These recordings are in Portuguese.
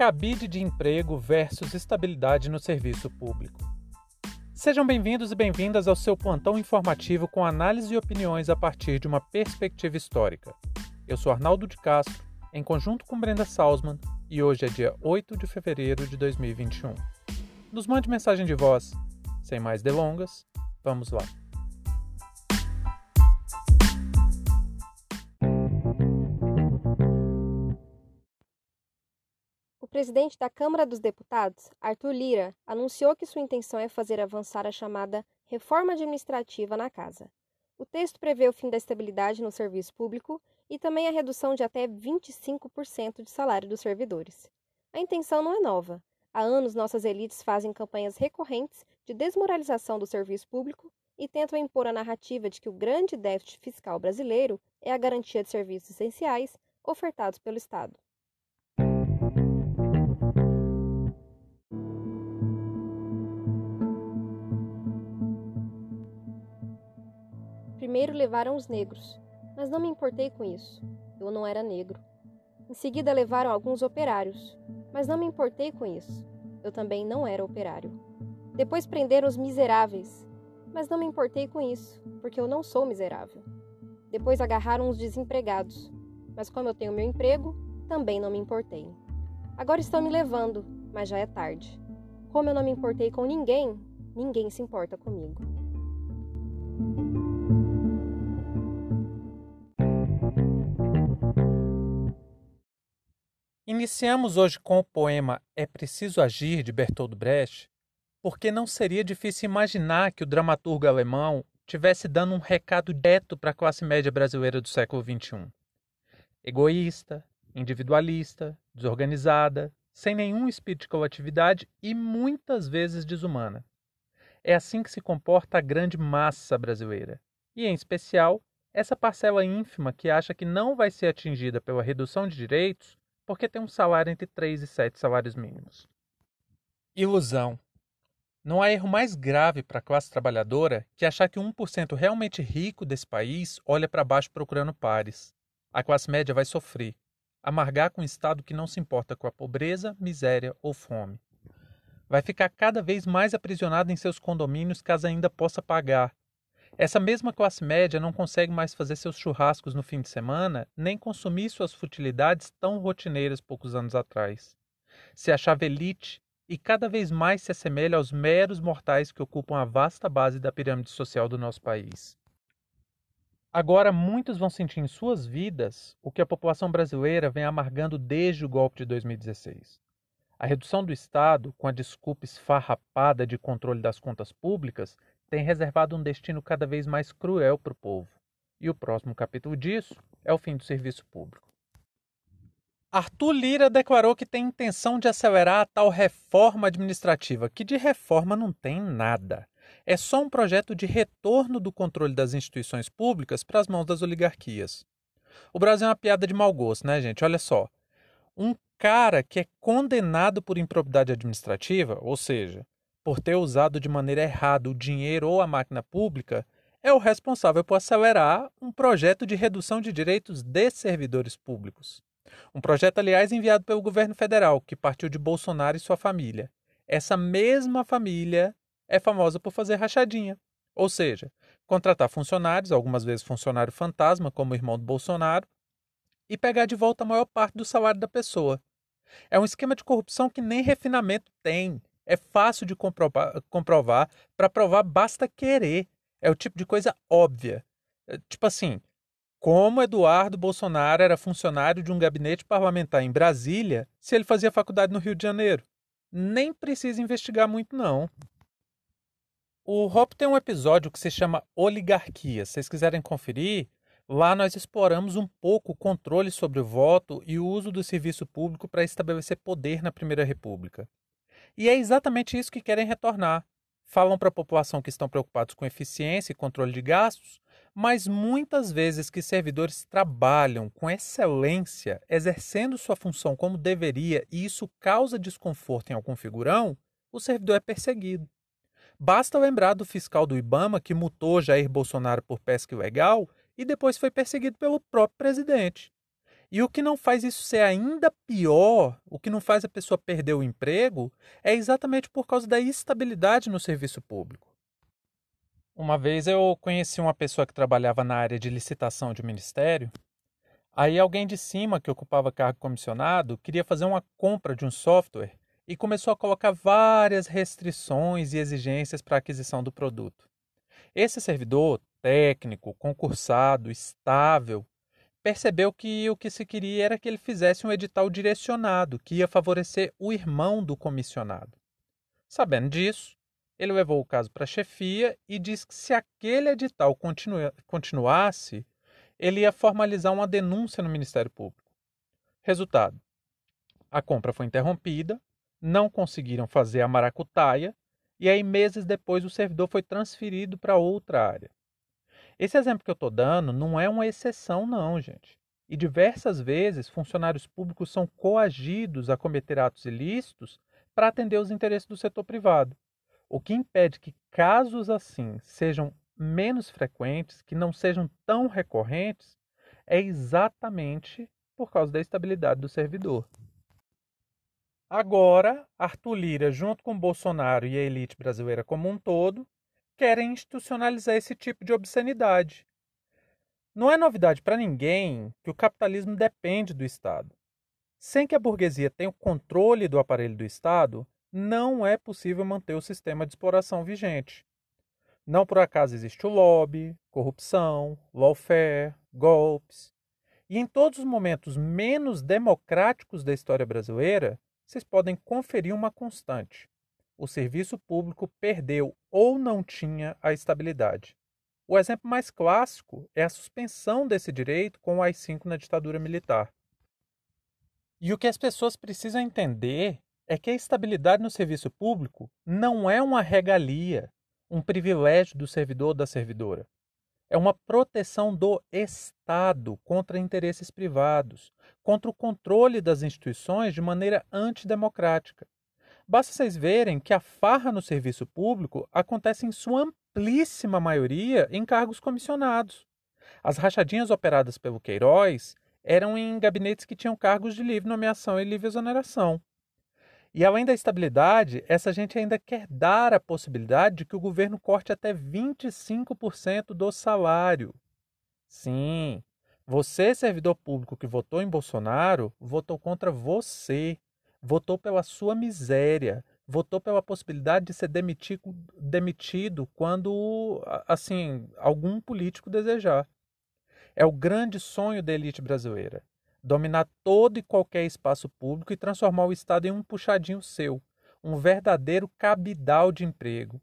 cabide de emprego versus estabilidade no serviço público. Sejam bem-vindos e bem-vindas ao seu plantão informativo com análise e opiniões a partir de uma perspectiva histórica. Eu sou Arnaldo de Castro, em conjunto com Brenda Salzman, e hoje é dia 8 de fevereiro de 2021. Nos mande mensagem de voz. Sem mais delongas, vamos lá. Presidente da Câmara dos Deputados, Arthur Lira, anunciou que sua intenção é fazer avançar a chamada reforma administrativa na casa. O texto prevê o fim da estabilidade no serviço público e também a redução de até 25% de salário dos servidores. A intenção não é nova. Há anos, nossas elites fazem campanhas recorrentes de desmoralização do serviço público e tentam impor a narrativa de que o grande déficit fiscal brasileiro é a garantia de serviços essenciais ofertados pelo Estado. Primeiro levaram os negros, mas não me importei com isso. Eu não era negro. Em seguida levaram alguns operários, mas não me importei com isso. Eu também não era operário. Depois prenderam os miseráveis, mas não me importei com isso, porque eu não sou miserável. Depois agarraram os desempregados, mas como eu tenho meu emprego, também não me importei. Agora estão me levando, mas já é tarde. Como eu não me importei com ninguém, ninguém se importa comigo. Iniciamos hoje com o poema É Preciso Agir, de Bertolt Brecht, porque não seria difícil imaginar que o dramaturgo alemão tivesse dando um recado direto para a classe média brasileira do século XXI. Egoísta, individualista, desorganizada, sem nenhum espírito de coletividade e muitas vezes desumana. É assim que se comporta a grande massa brasileira, e em especial essa parcela ínfima que acha que não vai ser atingida pela redução de direitos porque tem um salário entre 3 e 7 salários mínimos. Ilusão. Não há erro mais grave para a classe trabalhadora que achar que 1% realmente rico desse país olha para baixo procurando pares. A classe média vai sofrer, amargar com um Estado que não se importa com a pobreza, miséria ou fome. Vai ficar cada vez mais aprisionada em seus condomínios caso ainda possa pagar, essa mesma classe média não consegue mais fazer seus churrascos no fim de semana, nem consumir suas futilidades tão rotineiras poucos anos atrás. Se achava elite e cada vez mais se assemelha aos meros mortais que ocupam a vasta base da pirâmide social do nosso país. Agora, muitos vão sentir em suas vidas o que a população brasileira vem amargando desde o golpe de 2016. A redução do Estado, com a desculpa esfarrapada de controle das contas públicas, tem reservado um destino cada vez mais cruel para o povo. E o próximo capítulo disso é o fim do serviço público. Arthur Lira declarou que tem intenção de acelerar a tal reforma administrativa, que de reforma não tem nada. É só um projeto de retorno do controle das instituições públicas para as mãos das oligarquias. O Brasil é uma piada de mau gosto, né, gente? Olha só. Um cara que é condenado por improbidade administrativa, ou seja, por ter usado de maneira errada o dinheiro ou a máquina pública, é o responsável por acelerar um projeto de redução de direitos de servidores públicos. Um projeto, aliás, enviado pelo governo federal, que partiu de Bolsonaro e sua família. Essa mesma família é famosa por fazer rachadinha, ou seja, contratar funcionários, algumas vezes funcionário fantasma, como o irmão do Bolsonaro, e pegar de volta a maior parte do salário da pessoa. É um esquema de corrupção que nem refinamento tem. É fácil de comprovar. Para provar, basta querer. É o tipo de coisa óbvia. É, tipo assim, como Eduardo Bolsonaro era funcionário de um gabinete parlamentar em Brasília se ele fazia faculdade no Rio de Janeiro? Nem precisa investigar muito, não. O Hop tem um episódio que se chama Oligarquia. Se vocês quiserem conferir, lá nós exploramos um pouco o controle sobre o voto e o uso do serviço público para estabelecer poder na Primeira República. E é exatamente isso que querem retornar. Falam para a população que estão preocupados com eficiência e controle de gastos, mas muitas vezes que servidores trabalham com excelência, exercendo sua função como deveria, e isso causa desconforto em algum figurão, o servidor é perseguido. Basta lembrar do fiscal do Ibama que mutou Jair Bolsonaro por pesca ilegal e depois foi perseguido pelo próprio presidente. E o que não faz isso ser ainda pior, o que não faz a pessoa perder o emprego, é exatamente por causa da estabilidade no serviço público. Uma vez eu conheci uma pessoa que trabalhava na área de licitação de ministério. Aí alguém de cima que ocupava cargo comissionado queria fazer uma compra de um software e começou a colocar várias restrições e exigências para a aquisição do produto. Esse servidor técnico, concursado, estável, percebeu que o que se queria era que ele fizesse um edital direcionado, que ia favorecer o irmão do comissionado. Sabendo disso, ele levou o caso para a chefia e disse que se aquele edital continua, continuasse, ele ia formalizar uma denúncia no Ministério Público. Resultado: a compra foi interrompida, não conseguiram fazer a maracutaia e aí meses depois o servidor foi transferido para outra área. Esse exemplo que eu estou dando não é uma exceção, não, gente. E diversas vezes funcionários públicos são coagidos a cometer atos ilícitos para atender os interesses do setor privado. O que impede que casos assim sejam menos frequentes, que não sejam tão recorrentes, é exatamente por causa da estabilidade do servidor. Agora, Arthur Lira, junto com Bolsonaro e a elite brasileira como um todo, querem institucionalizar esse tipo de obscenidade. Não é novidade para ninguém que o capitalismo depende do Estado. Sem que a burguesia tenha o controle do aparelho do Estado, não é possível manter o sistema de exploração vigente. Não por acaso existe o lobby, corrupção, lawfare, golpes. E em todos os momentos menos democráticos da história brasileira, vocês podem conferir uma constante o serviço público perdeu ou não tinha a estabilidade. O exemplo mais clássico é a suspensão desse direito com o AI-5 na ditadura militar. E o que as pessoas precisam entender é que a estabilidade no serviço público não é uma regalia, um privilégio do servidor ou da servidora. É uma proteção do Estado contra interesses privados, contra o controle das instituições de maneira antidemocrática. Basta vocês verem que a farra no serviço público acontece em sua amplíssima maioria em cargos comissionados. As rachadinhas operadas pelo Queiroz eram em gabinetes que tinham cargos de livre nomeação e livre exoneração. E além da estabilidade, essa gente ainda quer dar a possibilidade de que o governo corte até 25% do salário. Sim, você, servidor público que votou em Bolsonaro, votou contra você votou pela sua miséria, votou pela possibilidade de ser demitido, demitido quando assim algum político desejar. É o grande sonho da elite brasileira: dominar todo e qualquer espaço público e transformar o Estado em um puxadinho seu, um verdadeiro cabidal de emprego.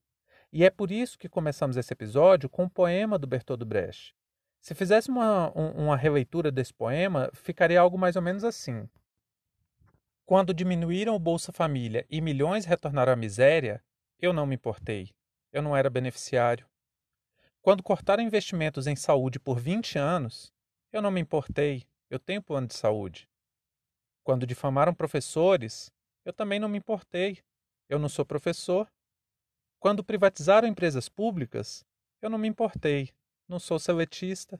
E é por isso que começamos esse episódio com um poema do Bertold Brecht. Se fizesse uma, uma releitura desse poema, ficaria algo mais ou menos assim. Quando diminuíram o Bolsa Família e milhões retornaram à miséria, eu não me importei. Eu não era beneficiário. Quando cortaram investimentos em saúde por 20 anos, eu não me importei. Eu tenho plano de saúde. Quando difamaram professores, eu também não me importei. Eu não sou professor. Quando privatizaram empresas públicas, eu não me importei. Não sou seletista.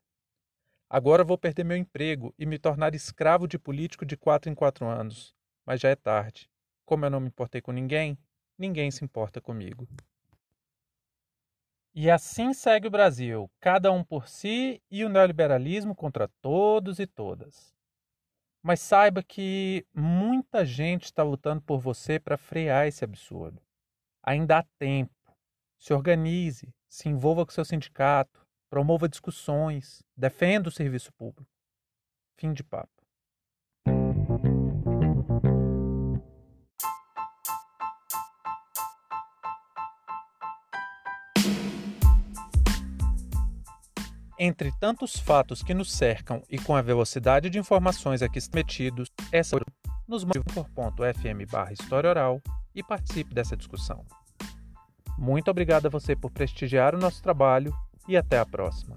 Agora vou perder meu emprego e me tornar escravo de político de quatro em quatro anos mas já é tarde. Como eu não me importei com ninguém, ninguém se importa comigo. E assim segue o Brasil, cada um por si e o neoliberalismo contra todos e todas. Mas saiba que muita gente está lutando por você para frear esse absurdo. Ainda há tempo. Se organize, se envolva com seu sindicato, promova discussões, defenda o serviço público. Fim de papo. Entre tantos fatos que nos cercam e com a velocidade de informações aqui metidos, essa nos mande por ponto fm barra história oral e participe dessa discussão. Muito obrigado a você por prestigiar o nosso trabalho e até a próxima.